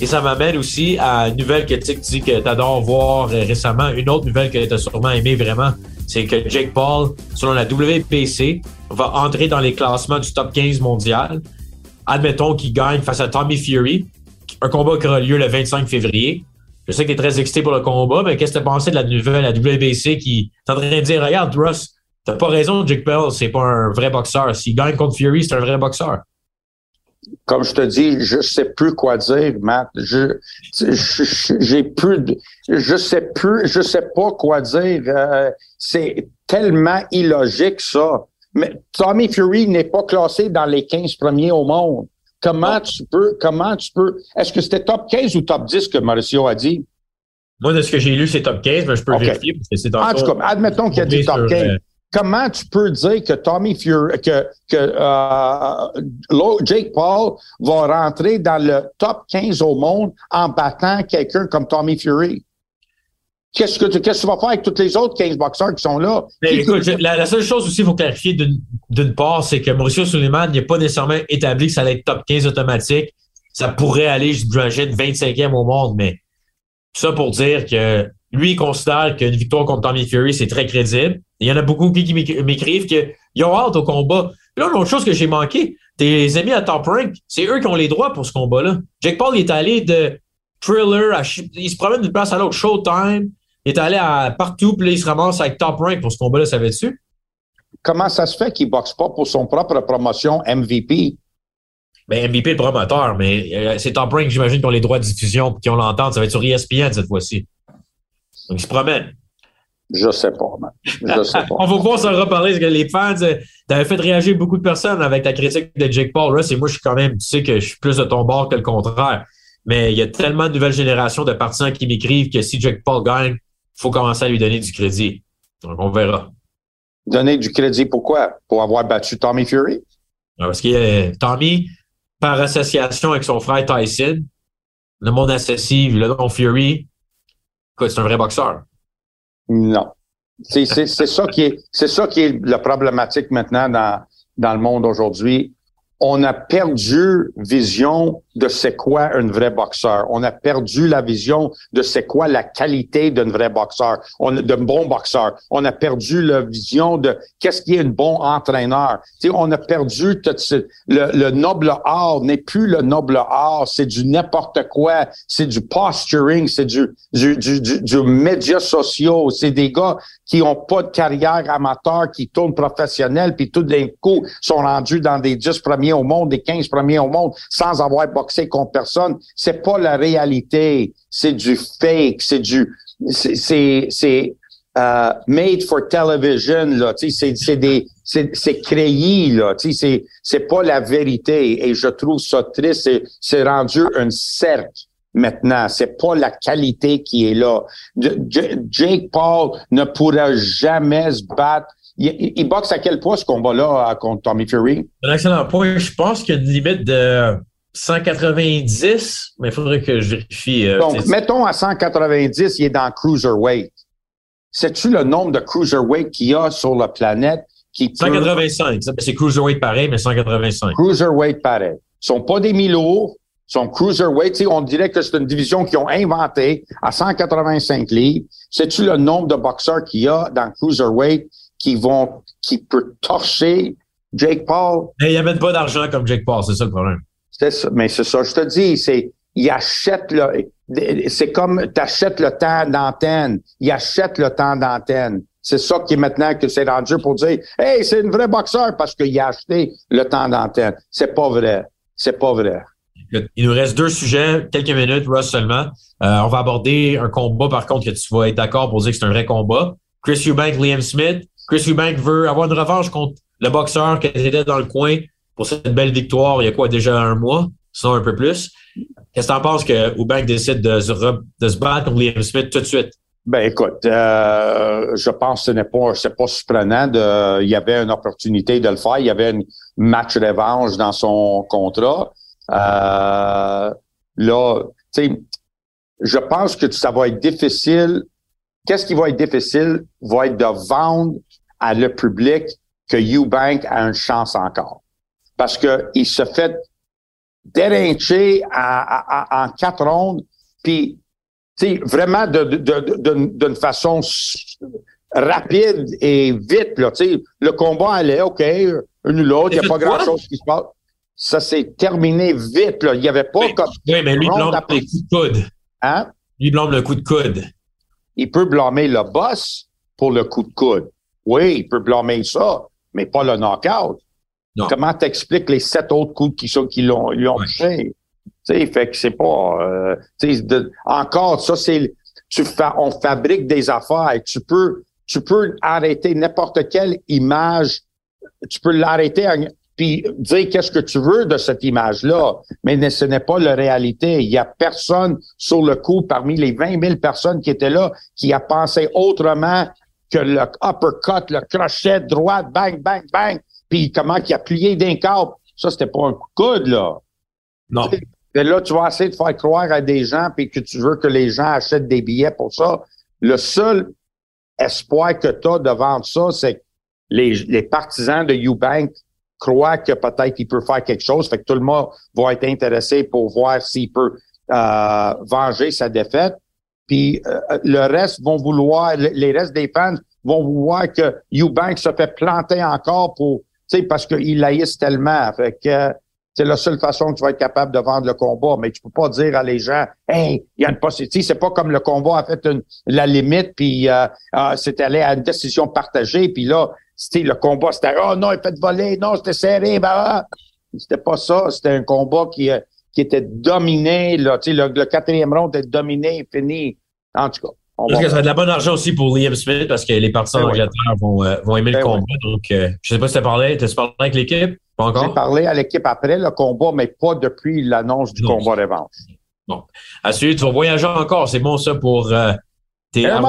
Et ça m'amène aussi à une nouvelle que tu dis que tu adores voir récemment, une autre nouvelle que tu as sûrement aimé vraiment, c'est que Jake Paul, selon la WPC, va entrer dans les classements du top 15 mondial. Admettons qu'il gagne face à Tommy Fury, un combat qui aura lieu le 25 février. Je sais que tu es très excité pour le combat, mais qu'est-ce que tu pensé de la nouvelle, la WBC qui est en train de dire Regarde, Russ, t'as pas raison, Jake Paul, c'est pas un vrai boxeur. S'il gagne contre Fury, c'est un vrai boxeur comme je te dis, je sais plus quoi dire, Matt. Je, j'ai plus, de, je sais plus, je sais pas quoi dire. Euh, c'est tellement illogique ça. Mais Tommy Fury n'est pas classé dans les 15 premiers au monde. Comment tu peux, comment tu peux, est-ce que c'était top 15 ou top 10 que Mauricio a dit? Moi, de ce que j'ai lu, c'est top 15, mais je peux vérifier parce que c'est En tout cas, admettons qu'il a dit top 15 comment tu peux dire que Tommy Fury, que, que euh, Jake Paul va rentrer dans le top 15 au monde en battant quelqu'un comme Tommy Fury? Qu'est-ce que, tu, qu'est-ce que tu vas faire avec tous les autres 15 boxeurs qui sont là? écoute, la, seule chose aussi qu'il faut clarifier d'une, part, c'est que Mauricio Suleiman n'est pas nécessairement établi que ça allait être top 15 automatique. Ça pourrait aller, je 25e au monde, mais ça pour dire que lui, il considère qu'une victoire contre Tommy Fury, c'est très crédible. Il y en a beaucoup qui m'écrivent qu'ils ont hâte au combat. Puis là, l'autre chose que j'ai manqué, tes amis à Top Rank, c'est eux qui ont les droits pour ce combat-là. Jake Paul, il est allé de Thriller, à, il se promène d'une place à l'autre, Showtime. Il est allé à partout, puis là, il se ramasse avec Top Rank pour ce combat-là, savais-tu? Comment ça se fait qu'il boxe pas pour son propre promotion MVP? Ben, MVP, le promoteur, mais euh, c'est Top Rank, j'imagine, qui ont les droits de diffusion, qui ont l'entente. Ça va être sur ESPN cette fois-ci. Donc, il se promène. Je sais pas, man. Je sais pas. On va pouvoir s'en reparler parce que les fans, euh, t'avais fait réagir beaucoup de personnes avec ta critique de Jake Paul. Russ et moi, je suis quand même, tu sais que je suis plus de ton bord que le contraire. Mais il y a tellement de nouvelles générations de partisans qui m'écrivent que si Jake Paul gagne, il faut commencer à lui donner du crédit. Donc, on verra. Donner du crédit pourquoi? Pour avoir battu Tommy Fury? Parce que euh, Tommy, par association avec son frère Tyson, le monde associe le nom Fury c'est un vrai boxeur. Non. C'est ça qui est c'est ça qui est la problématique maintenant dans, dans le monde aujourd'hui on a perdu vision de c'est quoi un vrai boxeur. On a perdu la vision de c'est quoi la qualité d'un vrai boxeur, d'un bon boxeur. On a perdu la vision de qu'est-ce qui est un bon entraîneur. sais, on a perdu le, le noble art n'est plus le noble art, c'est du n'importe quoi, c'est du posturing, c'est du du, du, du, du médias sociaux, c'est des gars qui ont pas de carrière amateur, qui tournent professionnel, puis tout d'un coup sont rendus dans des 10 premiers au monde, des 15 premiers au monde, sans avoir boxé contre personne. C'est pas la réalité. C'est du fake. C'est du, c'est, c'est, euh, made for television, là. Sais, c'est, des, c'est, c'est créé, là. C'est, c'est pas la vérité. Et je trouve ça triste. C'est, c'est rendu un cercle maintenant. C'est pas la qualité qui est là. Jake Paul ne pourra jamais se battre. Il, boxe à quel poids ce combat-là contre Tommy Fury? Un excellent point. Je pense une limite de 190, mais il faudrait que je vérifie. Euh, Donc, mettons à 190, il est dans cruiserweight. Sais-tu le nombre de cruiserweight qu'il y a sur la planète? Qui 185. C'est cruiserweight pareil, mais 185. Cruiserweight pareil. sont pas des mi-lourds, sont cruiserweight. on dirait que c'est une division qu'ils ont inventée à 185 livres. Sais-tu le nombre de boxeurs qu'il y a dans cruiserweight qui vont, qui peut torcher Jake Paul? Mais il n'y avait pas d'argent comme Jake Paul, c'est ça le problème. Mais c'est ça, je te dis, c'est, il achète le, c'est comme t'achètes le temps d'antenne. Il achète le temps d'antenne. C'est ça qui est maintenant que c'est rendu pour dire, hey, c'est un vrai boxeur parce qu'il a acheté le temps d'antenne. C'est pas vrai. C'est pas vrai. Il nous reste deux sujets, quelques minutes, Russ seulement. Euh, on va aborder un combat, par contre, que tu vas être d'accord pour dire que c'est un vrai combat. Chris Eubank, Liam Smith. Chris Eubank veut avoir une revanche contre le boxeur qui était dans le coin pour cette belle victoire il y a quoi, déjà un mois, sinon un peu plus? Qu'est-ce que tu en penses que Eubank décide de se, battre contre Liam Smith tout de suite? Ben écoute, euh, je pense que ce n'est pas c'est pas surprenant. De, il y avait une opportunité de le faire. Il y avait une match revanche dans son contrat. Euh, là, tu sais, je pense que ça va être difficile. Qu'est-ce qui va être difficile va être de vendre à le public que Eubank a une chance encore. Parce que il se fait dérincher en quatre rondes, puis sais, vraiment d'une façon rapide et vite. Là, le combat allait, OK, une ou l'autre, il n'y a pas grand-chose qui se passe. Ça s'est terminé vite. Là. Il n'y avait pas comme. Oui, mais lui blâme le coup de coude. Hein? Lui blâme le coup de coude. Il peut blâmer le boss pour le coup de coude. Oui, il peut blâmer ça, mais pas le knockout. Comment t'expliques les sept autres coups qui, sont, qui l'ont, lui ont touché? sais, fait que c'est pas. Euh, de, encore, ça, c'est. Tu fa, on fabrique des affaires. Et tu peux, tu peux arrêter n'importe quelle image. Tu peux l'arrêter puis dire qu'est-ce que tu veux de cette image-là. Mais ce n'est pas la réalité. Il y a personne sur le coup parmi les 20 000 personnes qui étaient là qui a pensé autrement que le uppercut, le crochet droite, bang, bang, bang, puis comment il a plié d'un câble. Ça, c'était pas un coup de coude, là. Non. Et là, tu vas essayer de faire croire à des gens puis que tu veux que les gens achètent des billets pour ça. Le seul espoir que tu as de vendre ça, c'est que les, les partisans de Eubank croient que peut-être il peut faire quelque chose. Fait que tout le monde va être intéressé pour voir s'il peut euh, venger sa défaite. Puis euh, le reste vont vouloir, les restes des fans vont vouloir que Eubank se fait planter encore pour, sais, parce qu'ils laïssent tellement. Fait que c'est la seule façon que tu vas être capable de vendre le combat. Mais tu peux pas dire à les gens, hey, il y a une possibilité. C'est pas comme le combat a fait une, la limite, puis euh, euh, c'est allé à une décision partagée, puis là, c'était le combat, c'était oh non, il fait voler, non, c'était serré, bah, c'était pas ça. C'était un combat qui euh, qui était dominé. Là, tu sais, le, quatrième round était dominé, fini. En tout cas. Parce que ça va être de la bonne argent aussi pour Liam Smith parce que les partisans ben d'Angleterre vont, euh, vont aimer le ben combat. Donc, euh, je sais pas si tu as parlé. Tu as parlé avec l'équipe? J'ai parlé à l'équipe après le combat, mais pas depuis l'annonce du combat revanche. Bon. À suivre, tu vas voyager encore. C'est bon, ça, pour euh, tes. yeah,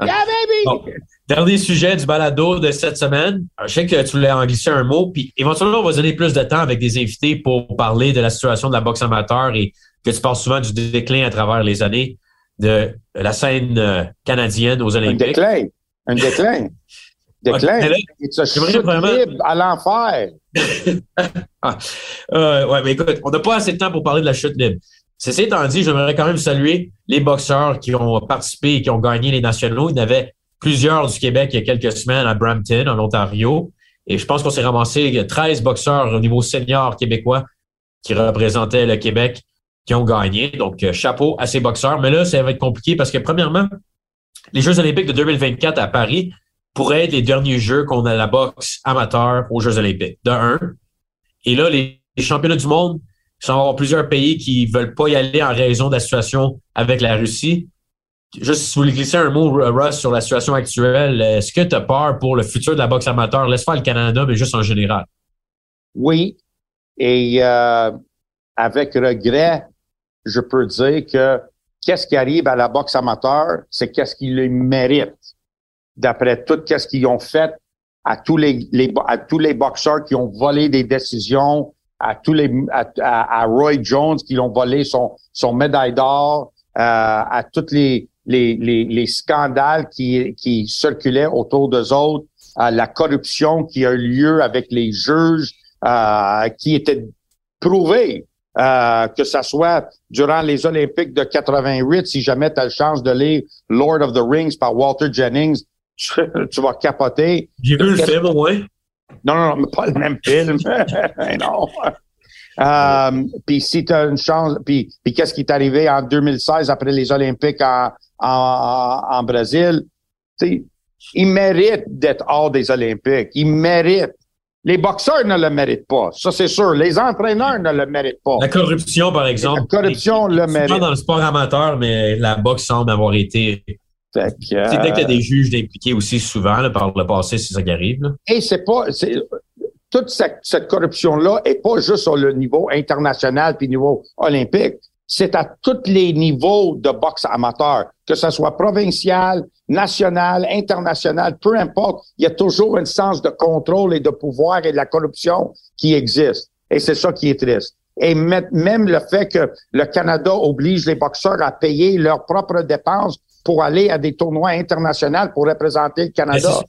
baby! Dernier sujet du balado de cette semaine. je sais que tu voulais en glisser un mot, puis éventuellement, on va donner plus de temps avec des invités pour parler de la situation de la boxe amateur et que tu parles souvent du déclin à travers les années de la scène euh, canadienne aux Olympiques. Un déclin. Un déclin. Déclin. Okay, vraiment... à l'enfer. ah, euh, ouais, mais écoute, on n'a pas assez de temps pour parler de la chute libre. C'est étant dit, j'aimerais quand même saluer les boxeurs qui ont participé et qui ont gagné les nationaux. Il y en avait plusieurs du Québec il y a quelques semaines à Brampton, en Ontario. Et je pense qu'on s'est ramassé 13 boxeurs au niveau senior québécois qui représentaient le Québec qui ont gagné. Donc, euh, chapeau à ces boxeurs. Mais là, ça va être compliqué parce que, premièrement, les Jeux olympiques de 2024 à Paris pourraient être les derniers Jeux qu'on a la boxe amateur aux Jeux olympiques, de un. Et là, les, championnats du monde, va avoir plusieurs pays qui veulent pas y aller en raison de la situation avec la Russie. Juste si vous voulez glisser un mot, Russ, sur la situation actuelle, est-ce que tu as peur pour le futur de la boxe amateur? Laisse faire le Canada, mais juste en général. Oui. Et euh, avec regret, je peux dire que qu'est-ce qui arrive à la boxe amateur, c'est qu'est-ce qu'ils méritent. D'après tout qu'est-ce qu'ils ont fait à tous les, à tous les boxeurs qui ont volé des décisions, à tous les à, Roy Jones qui ont volé son son médaille d'or, euh, à tous les, les les, scandales qui qui circulaient autour d'eux autres, à la corruption qui a eu lieu avec les juges, euh, qui était prouvé euh, que ça soit durant les Olympiques de 88, si jamais tu as le chance de lire Lord of the Rings par Walter Jennings, tu, vas capoter. J'ai vu le film, ouais. Non, non, non, pas le même film. non. Euh, puis si tu as une chance, puis, puis qu'est-ce qui est arrivé en 2016 après les Olympiques en, en, en Brésil? il mérite d'être hors des Olympiques. Il mérite. Les boxeurs ne le méritent pas, ça c'est sûr. Les entraîneurs ne le méritent pas. La corruption, par exemple. La corruption le mérite. dans le sport amateur, mais la boxe semble avoir été. C'est dès qu'il y a des juges impliqués aussi souvent par le passé, c'est ça qui arrive. Et c'est pas, toute cette, cette corruption-là est pas juste sur le niveau international puis niveau olympique c'est à tous les niveaux de boxe amateur, que ce soit provincial, national, international, peu importe, il y a toujours un sens de contrôle et de pouvoir et de la corruption qui existe. Et c'est ça qui est triste. Et même le fait que le Canada oblige les boxeurs à payer leurs propres dépenses pour aller à des tournois internationaux pour représenter le Canada.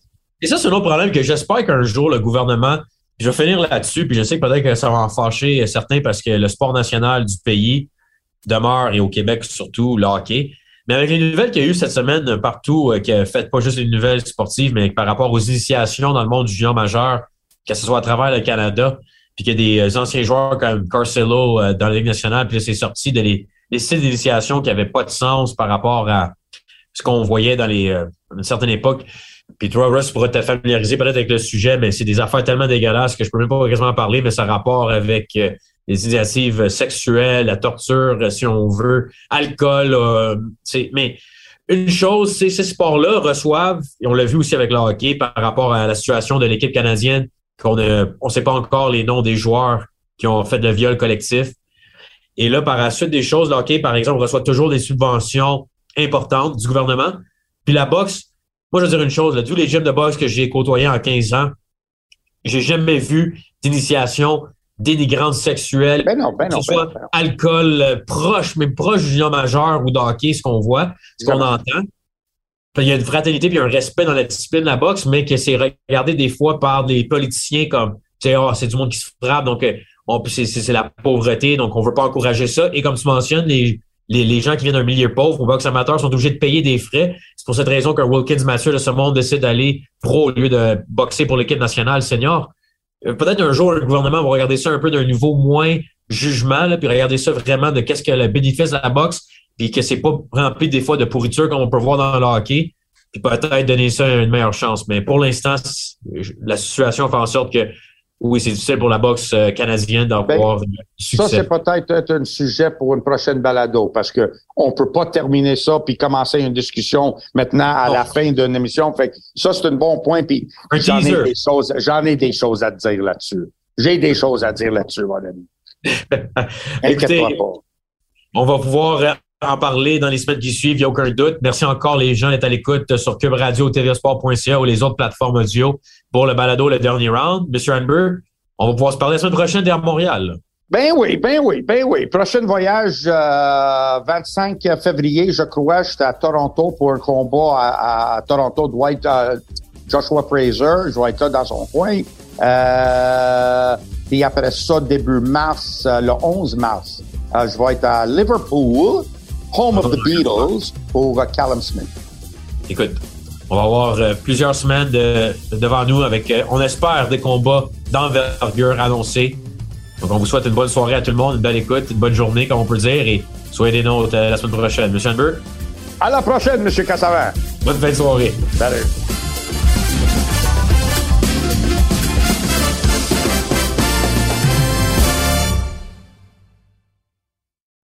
Et ça, c'est un autre problème que j'espère qu'un jour, le gouvernement, je vais finir là-dessus, puis je sais que peut-être que ça va en fâcher certains parce que le sport national du pays, demeure et au Québec surtout le hockey. Mais avec les nouvelles qu'il y a eu cette semaine partout, euh, qui a fait pas juste les nouvelles sportives, mais par rapport aux initiations dans le monde du junior majeur, que ce soit à travers le Canada, puis qu'il y a des euh, anciens joueurs comme Carcelo euh, dans la Ligue nationale, puis c'est sorti de les, les sites d'initiation qui n'avaient pas de sens par rapport à ce qu'on voyait dans les à une certaine époque. Puis toi, Russ, pourrait te familiariser peut-être avec le sujet, mais c'est des affaires tellement dégueulasses que je peux même pas quasiment parler, mais ça rapport avec les initiatives sexuelles, la torture, si on veut, alcool. Euh, mais une chose, c'est ces sports-là reçoivent, et on l'a vu aussi avec le hockey par rapport à la situation de l'équipe canadienne, qu'on ne on sait pas encore les noms des joueurs qui ont fait de viol collectif. Et là, par la suite des choses, le hockey, par exemple, reçoit toujours des subventions importantes du gouvernement. Puis la boxe, moi, je veux dire une chose, là, tous les gyms de boxe que j'ai côtoyés en 15 ans, j'ai jamais vu d'initiation dénigrante sexuelle, ben non, ben non, que ce soit ben alcool euh, proche, même proche du majeur ou d'hockey, ce qu'on voit, ce qu'on entend. Il y a une fraternité puis un respect dans la discipline de la boxe, mais que c'est regardé des fois par des politiciens comme oh, c'est du monde qui se frappe, donc euh, c'est la pauvreté, donc on veut pas encourager ça. Et comme tu mentionnes, les, les, les gens qui viennent d'un milieu pauvre, au boxe amateur, sont obligés de payer des frais. C'est pour cette raison qu'un Wilkins Mathieu de ce monde décide d'aller pro au lieu de boxer pour l'équipe nationale senior. Euh, peut-être un jour, le gouvernement va regarder ça un peu d'un niveau moins jugement, là, puis regarder ça vraiment de qu'est-ce que le bénéfice de la boxe, puis que c'est pas rempli des fois de pourriture comme on peut voir dans le hockey, puis peut-être donner ça une meilleure chance. Mais pour l'instant, la situation fait en sorte que oui, c'est difficile pour la boxe euh, canadienne d'avoir ben, succès. Ça, c'est peut-être un sujet pour une prochaine balado, parce que on peut pas terminer ça puis commencer une discussion maintenant à la fin d'une émission. Fait ça, c'est un bon point. Puis j'en ai des choses, j'en ai des choses à dire là-dessus. J'ai des choses à dire là-dessus, mon ami. Écoutez, on va pouvoir euh, en parler dans les semaines qui suivent, il n'y a aucun doute. Merci encore les gens d'être à l'écoute sur Cube Radio, tvsport.ca ou les autres plateformes audio pour le balado, le dernier round. Monsieur Amber, on va pouvoir se parler la semaine prochaine à Montréal. Ben oui, ben oui, ben oui. Prochain voyage, 25 euh, février, je crois, j'étais à Toronto pour un combat à, Toronto, Dwight, euh, Joshua Fraser, je vais être là dans son coin. Euh, et après ça, début mars, le 11 mars, je vais être à Liverpool Home of the Beatles pour euh, Callum Smith. Écoute, on va avoir euh, plusieurs semaines devant nous avec, euh, on espère, des combats d'envergure annoncés. Donc, on vous souhaite une bonne soirée à tout le monde, une belle écoute, une bonne journée, comme on peut dire, et soyez des nôtres la semaine prochaine. Monsieur Amber? À la prochaine, Monsieur Cassavant. Bonne fin de soirée. Salut.